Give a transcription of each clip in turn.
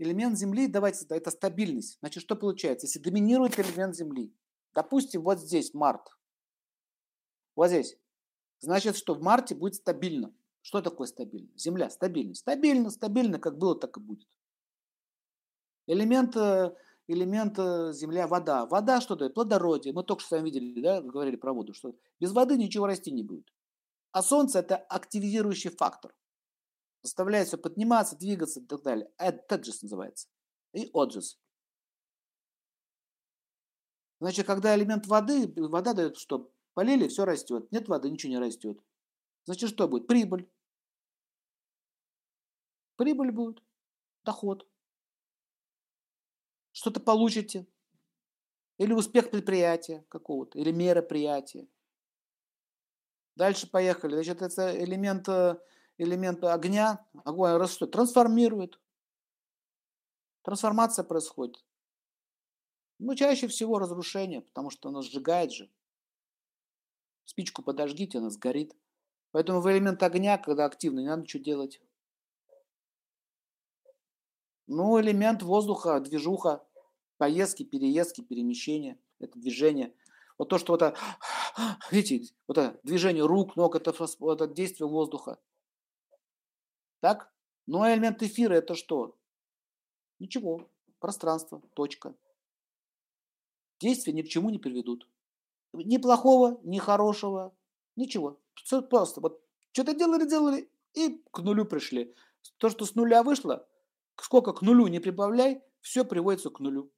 элемент Земли, давайте, это стабильность. Значит, что получается? Если доминирует элемент Земли, допустим, вот здесь март, вот здесь, значит, что в марте будет стабильно. Что такое стабильно? Земля стабильно. Стабильно, стабильно, как было, так и будет. Элемент, э, элемент э, Земля, вода. Вода что дает? Плодородие. Мы только что с вами видели, да, говорили про воду, что без воды ничего расти не будет. А Солнце – это активизирующий фактор. Заставляет все подниматься, двигаться и так далее. Теджес называется. И оджес. Значит, когда элемент воды, вода дает что? Полили, все растет. Нет воды, ничего не растет. Значит, что будет? Прибыль. Прибыль будет. Доход. Что-то получите. Или успех предприятия какого-то, или мероприятия. Дальше поехали. Значит, это элемент, элемент огня. Огонь растет, трансформирует. Трансформация происходит. Ну, чаще всего разрушение, потому что оно сжигает же. Спичку подожгите, она сгорит. Поэтому в элемент огня, когда активный, не надо что делать. Ну, элемент воздуха, движуха, поездки, переездки, перемещения, это движение. Вот то, что вот это, видите, вот это движение рук, ног, это, это действие воздуха. Так? Ну, а элемент эфира это что? Ничего. Пространство, точка. Действия ни к чему не приведут. Ни плохого, ни хорошего, ничего. Все просто. Вот что-то делали, делали и к нулю пришли. То, что с нуля вышло, сколько к нулю не прибавляй, все приводится к нулю.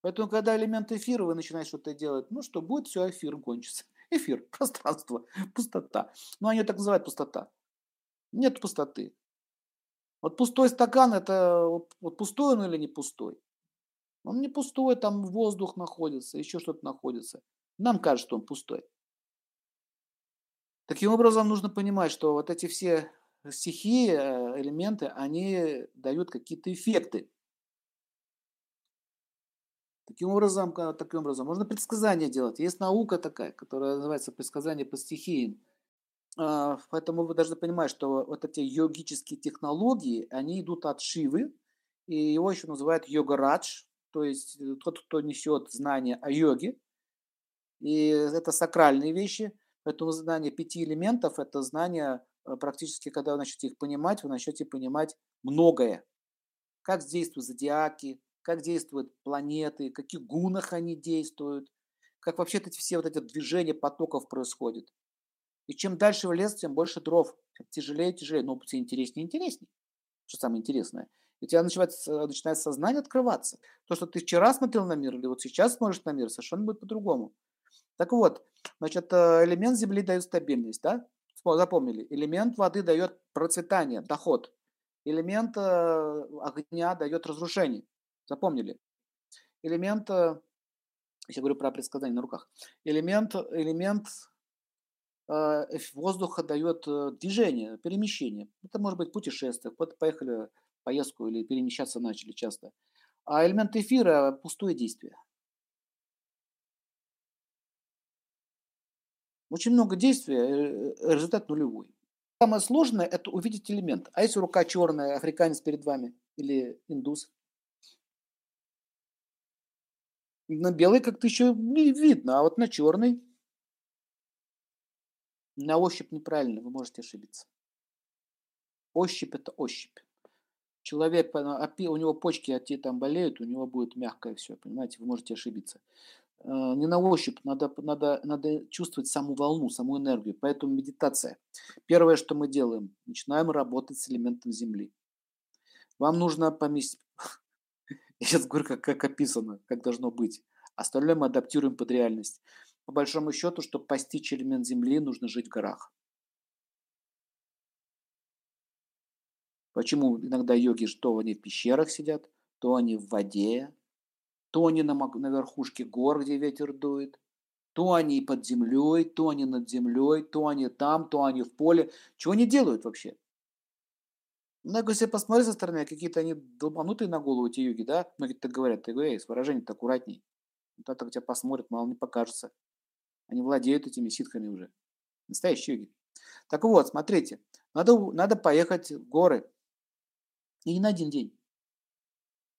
Поэтому, когда элемент эфира, вы начинаете что-то делать, ну что, будет все, эфир кончится. Эфир, пространство, пустота. Ну, они так называют пустота. Нет пустоты. Вот пустой стакан, это вот пустой он или не пустой? Он не пустой, там воздух находится, еще что-то находится. Нам кажется, что он пустой. Таким образом, нужно понимать, что вот эти все стихии, э, элементы, они дают какие-то эффекты. Таким образом, таким образом, можно предсказания делать. Есть наука такая, которая называется предсказание по стихиям. А, поэтому вы должны понимать, что вот эти йогические технологии, они идут от Шивы, и его еще называют йога-радж, то есть э, тот, кто несет знания о йоге. И это сакральные вещи, поэтому знание пяти элементов – это знание э, практически, когда вы начнете их понимать, вы начнете понимать многое. Как действуют зодиаки, как действуют планеты, каких гунах они действуют, как вообще эти все вот эти движения потоков происходят. И чем дальше в лес, тем больше дров, тяжелее, тяжелее, но все интереснее интереснее. Что самое интересное. И у тебя начинает, начинает сознание открываться. То, что ты вчера смотрел на мир, или вот сейчас смотришь на мир, совершенно будет по-другому. Так вот, значит, э, элемент земли дает стабильность, да? Запомнили. Элемент воды дает процветание, доход. Элемент э, огня дает разрушение. Запомнили? Элемент, э, я говорю про предсказание на руках, элемент, элемент э, воздуха дает э, движение, перемещение. Это может быть путешествие, вот поехали поездку или перемещаться начали часто. А элемент эфира – пустое действие. Очень много действия, результат нулевой. Самое сложное – это увидеть элемент. А если рука черная, африканец перед вами или индус – На белый как-то еще не видно, а вот на черный на ощупь неправильно, вы можете ошибиться. Ощупь – это ощупь. Человек, у него почки от там болеют, у него будет мягкое все, понимаете, вы можете ошибиться. Э, не на ощупь, надо, надо, надо чувствовать саму волну, саму энергию. Поэтому медитация. Первое, что мы делаем, начинаем работать с элементом Земли. Вам нужно поместить, я сейчас говорю, как, как описано, как должно быть. Остальное мы адаптируем под реальность. По большому счету, чтобы постичь элемент Земли, нужно жить в горах. Почему иногда йоги, то они в пещерах сидят, то они в воде, то они на, на верхушке гор, где ветер дует, то они под землей, то они над землей, то они там, то они в поле. Чего они делают вообще? Много если посмотреть со стороны, какие-то они долбанутые на голову эти юги, да? Многие так говорят, ты говоришь, с выражением-то аккуратней. Вот это тебя посмотрят, мало не покажется. Они владеют этими ситхами уже. Настоящие юги. Так вот, смотрите, надо, надо поехать в горы. И не на один день.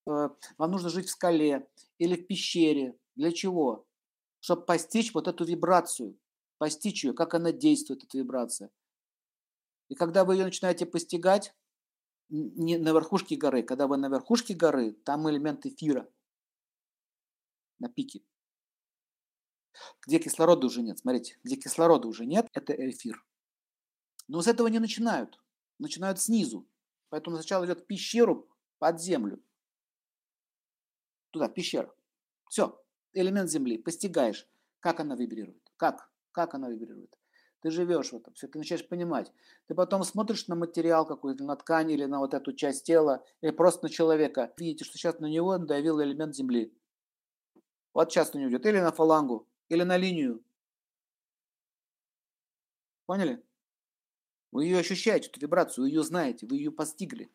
э, вам нужно жить в скале или в пещере. Для чего? Чтобы постичь вот эту вибрацию, постичь ее, как она действует, эта вибрация. И когда вы ее начинаете постигать, не на верхушке горы, когда вы на верхушке горы, там элемент эфира на пике. Где кислорода уже нет, смотрите, где кислорода уже нет, это эфир. Но с этого не начинают, начинают снизу. Поэтому сначала идет пещеру под землю. Туда, пещеру. Все, элемент земли, постигаешь, как она вибрирует, как, как она вибрирует. Ты живешь в этом, все, ты начинаешь понимать. Ты потом смотришь на материал какой-то, на ткань или на вот эту часть тела, или просто на человека. Видите, что сейчас на него давил элемент земли. Вот сейчас на него идет. Или на фалангу, или на линию. Поняли? Вы ее ощущаете, эту вибрацию, вы ее знаете, вы ее постигли.